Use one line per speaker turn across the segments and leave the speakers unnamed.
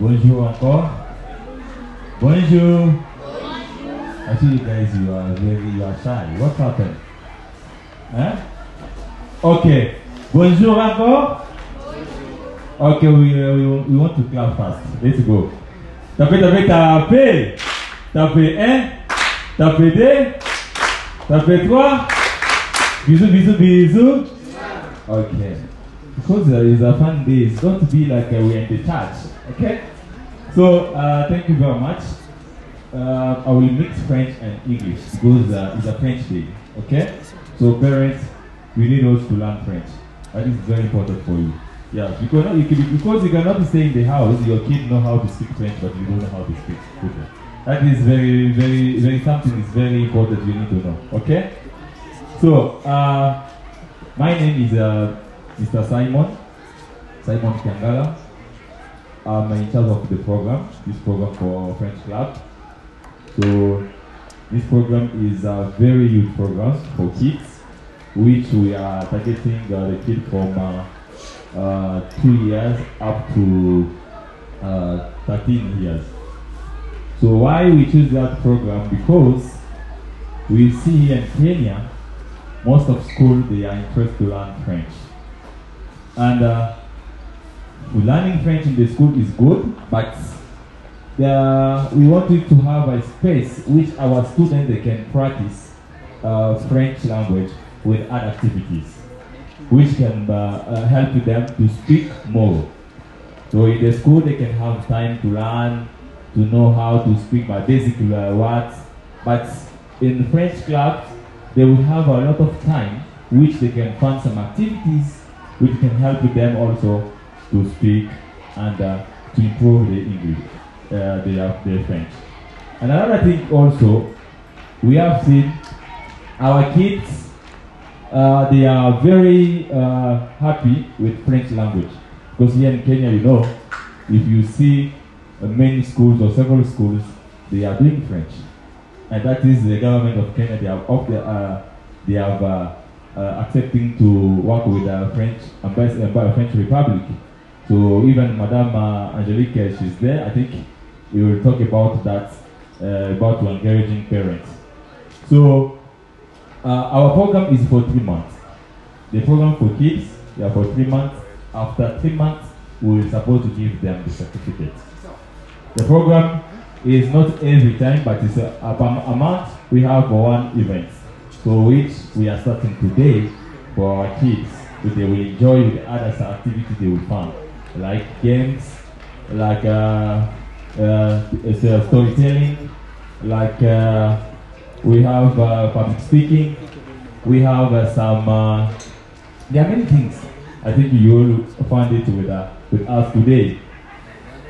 Bonjour encore. Bonjour. I see you guys, you are very, you are shy. What happened? Huh? Okay. Bonjour encore. Okay, we, uh, we, we want to clap fast. Let's go. Tapez, tapez, tapez. Tapez un. Tapez deux. Tapez trois. Bisous, bisous, bisous. Okay. Because there is a fun day, it's going to be like uh, we're in the church. Okay? So, uh, thank you very much. Uh, I will mix French and English because uh, it's a French day. Okay? So, parents, we need also to learn French. That is very important for you. Yeah, because you can, because you cannot stay in the house, your kid know how to speak French, but you don't know how to speak English. That is very, very, very something is very important you need to know. Okay? So, uh, my name is uh, Mr. Simon, Simon Kiangala. I'm in charge of the program, this program for French Club. So, this program is a very huge program for kids, which we are targeting uh, the kid from uh, uh, two years up to uh, 13 years. So why we choose that program? Because we see here in Kenya, most of school they are interested to learn French. And uh, learning French in the school is good, but we wanted to have a space which our students they can practice uh, French language with other activities, which can uh, uh, help them to speak more. So in the school they can have time to learn, to know how to speak my basic uh, words, but in French clubs they will have a lot of time which they can find some activities which can help them also to speak and uh, to improve their English, uh, their, their French. And another thing also, we have seen our kids, uh, they are very uh, happy with French language. Because here in Kenya, you know, if you see uh, many schools or several schools, they are doing French. And that is the government of Kenya, they have, of the, uh, they have uh, accepting to work with the French French Republic. So even Madame uh, Angelique, she's there. I think we will talk about that, uh, about encouraging parents. So uh, our program is for three months. The program for kids, they are for three months. After three months, we are supposed to give them the certificate. The program is not every time, but it's a, a, a month we have for one event. So which we are starting today for our kids, which they will enjoy the other activities they will find, like games, like uh, uh, uh, storytelling, like uh, we have uh, public speaking, we have uh, some. Uh, there are many things. I think you will find it with uh, with us today,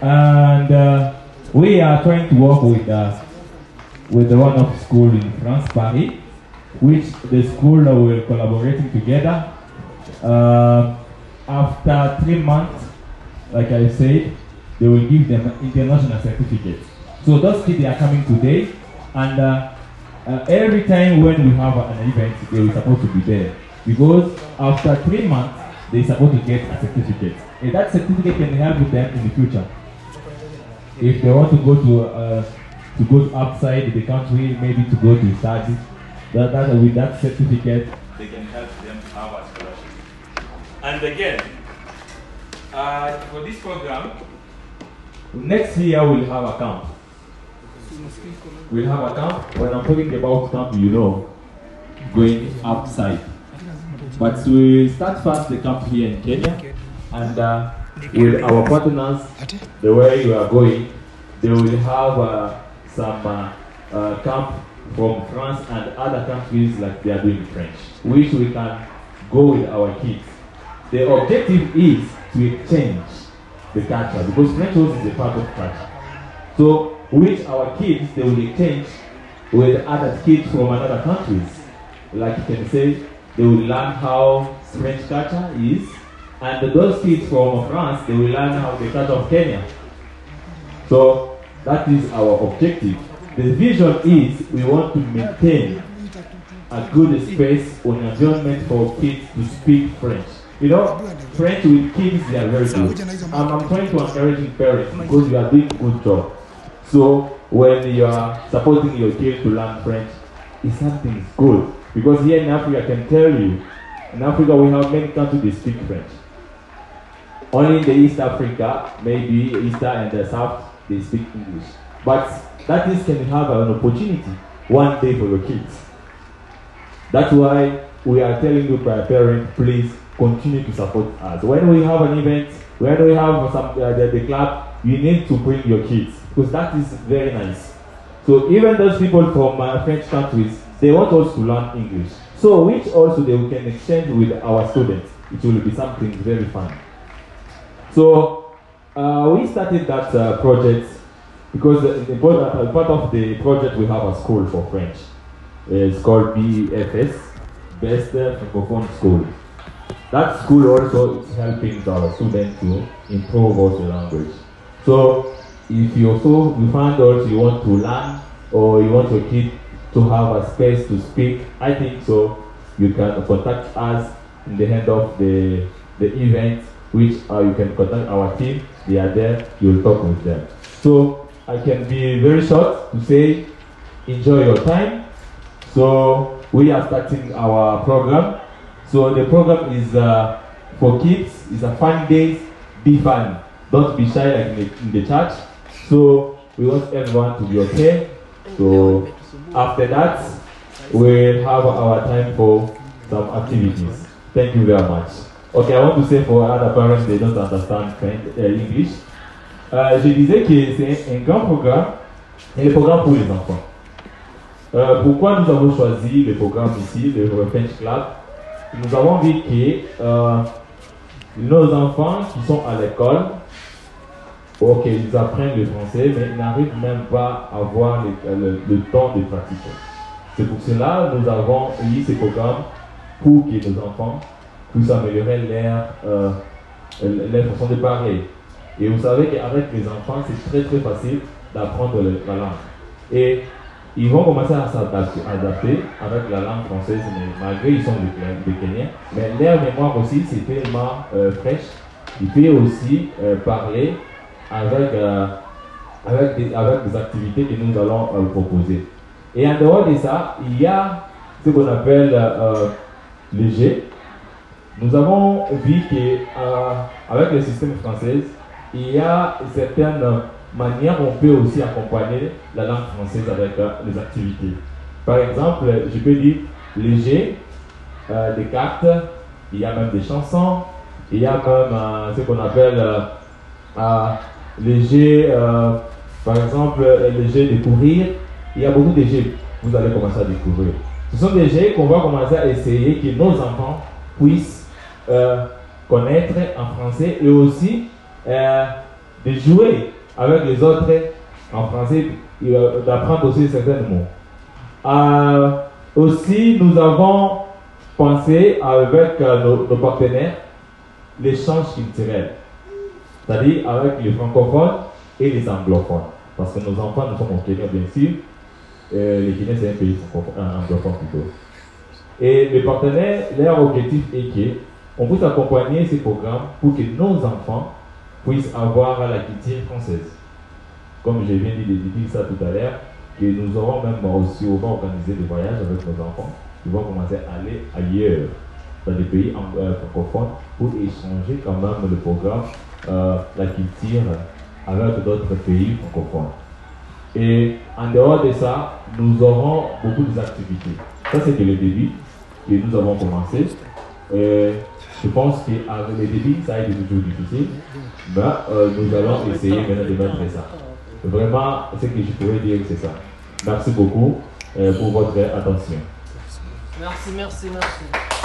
and uh, we are trying to work with uh, with the one of school in France, Paris which the school will collaborating together. Uh, after three months, like I said, they will give them international certificates. So those kids they are coming today, and uh, uh, every time when we have an event, they are supposed to be there because after three months they are supposed to get a certificate. And that certificate can help them in the future. If they want to go to uh, to go outside the country, maybe to go to study, that, that with that certificate, they can help them have a scholarship. And again, uh, for this program, next year we'll have a camp. We'll have a camp. When I'm talking about camp, you know, going outside. But we start first the camp here in Kenya, and uh, with our partners, the way we are going, they will have uh, some uh, uh, camp from France and other countries like they are doing French, which we can go with our kids. The objective is to exchange the culture because French also is a part of culture. So, which our kids they will exchange with other kids from other countries. Like you can say, they will learn how French culture is, and those kids from France they will learn how the culture of Kenya. So that is our objective. The vision is we want to maintain a good space or environment for kids to speak French. You know, French with kids, they are very good. I'm, I'm trying to encourage parents because you are doing a good job. So when you are supporting your kid to learn French, it's something good. Because here in Africa, I can tell you, in Africa we have many countries that speak French. Only in the East Africa, maybe East and the South, they speak English. But that is can have an opportunity one day for your kids. That's why we are telling you, parents, please continue to support us. When we have an event, when we have some uh, the, the club, you need to bring your kids because that is very nice. So even those people from uh, French countries, they want us to learn English. So which also they can exchange with our students. It will be something very fun. So uh, we started that uh, project because the, the, uh, part of the project we have a school for French. It's called BFS, Best Francophone School. That school also is helping our students to improve also language. So if you also you find out you want to learn or you want your kid to have a space to speak, I think so you can contact us in the end of the the event, which uh, you can contact our team. They are there. You'll talk with them. So I can be very short to say, enjoy your time. So we are starting our program. So the program is uh, for kids. It's a fun day. Be fun. Don't be shy like in the, in the church. So we want everyone to be okay. So after that, we'll have our time for some activities. Thank you very much. Okay, I want to say for other parents, they don't understand French, uh, English. Euh, je disais que c'est un grand programme, et le programme pour les enfants. Euh, pourquoi nous avons choisi le programme ici, le French Club Nous avons vu que euh, nos enfants qui sont à l'école, ok, ils apprennent le français, mais ils n'arrivent même pas à avoir le, temps de pratiquer. C'est pour cela que nous avons mis ce programme pour que nos enfants puissent améliorer leur, euh, leur façon de parler. Et vous savez qu'avec les enfants, c'est très très facile d'apprendre la langue. Ils vont commencer à s'adapter avec la langue française, mais malgré ils sont des, Kenyans. Mais leur mémoire aussi, c'est tellement euh, fraîche. Ils peuvent aussi euh, parler avec, euh, avec, des, avec des activités que nous allons proposer. Et en dehors de ça, il y a ce qu'on appelle le G. Nous avons vu qu'avec le système français, il y a certaines manières on peut aussi accompagner la langue française avec euh, les activités. Par exemple, je peux dire léger, euh, des cartes, il y a même des chansons, il y a même euh, ce qu'on appelle léger, par exemple, léger de courir. Il y a beaucoup de jeux vous allez commencer à découvrir. Ce sont des jeux qu'on va commencer à essayer que nos enfants puissent connaître en français et aussi euh, de jouer avec les autres en français, euh, d'apprendre aussi certains mots. Euh, aussi, nous avons pensé avec nos, partenaires l'échange culturel, c'est-à-dire avec les francophones et les anglophones. Parce que nos enfants, nous sommes au Kenya, bien sûr. les Kenyans, c'est un pays anglophone plutôt. Et les partenaires, leur objectif est qu'on puisse accompagner ces programmes pour que nos enfants puissent avoir la culture française. Comme je viens de dire ça tout à l'heure, que nous aurons même aussi, on va des voyages avec nos enfants qui vont commencer à aller ailleurs, dans les pays euh, francophones, pour échanger quand même le programme, euh, la culture avec d'autres pays francophones. Et en dehors de ça, nous aurons beaucoup d'activités. Ça, c'était le début que nous avons commencé. Je pense qu'avec les débits, ça a été toujours difficile. Mais euh, nous allons essayer maintenant de mettre ça. Vraiment, ce que je pourrais dire, c'est ça. Merci beaucoup euh, pour votre attention.
Merci, merci, merci.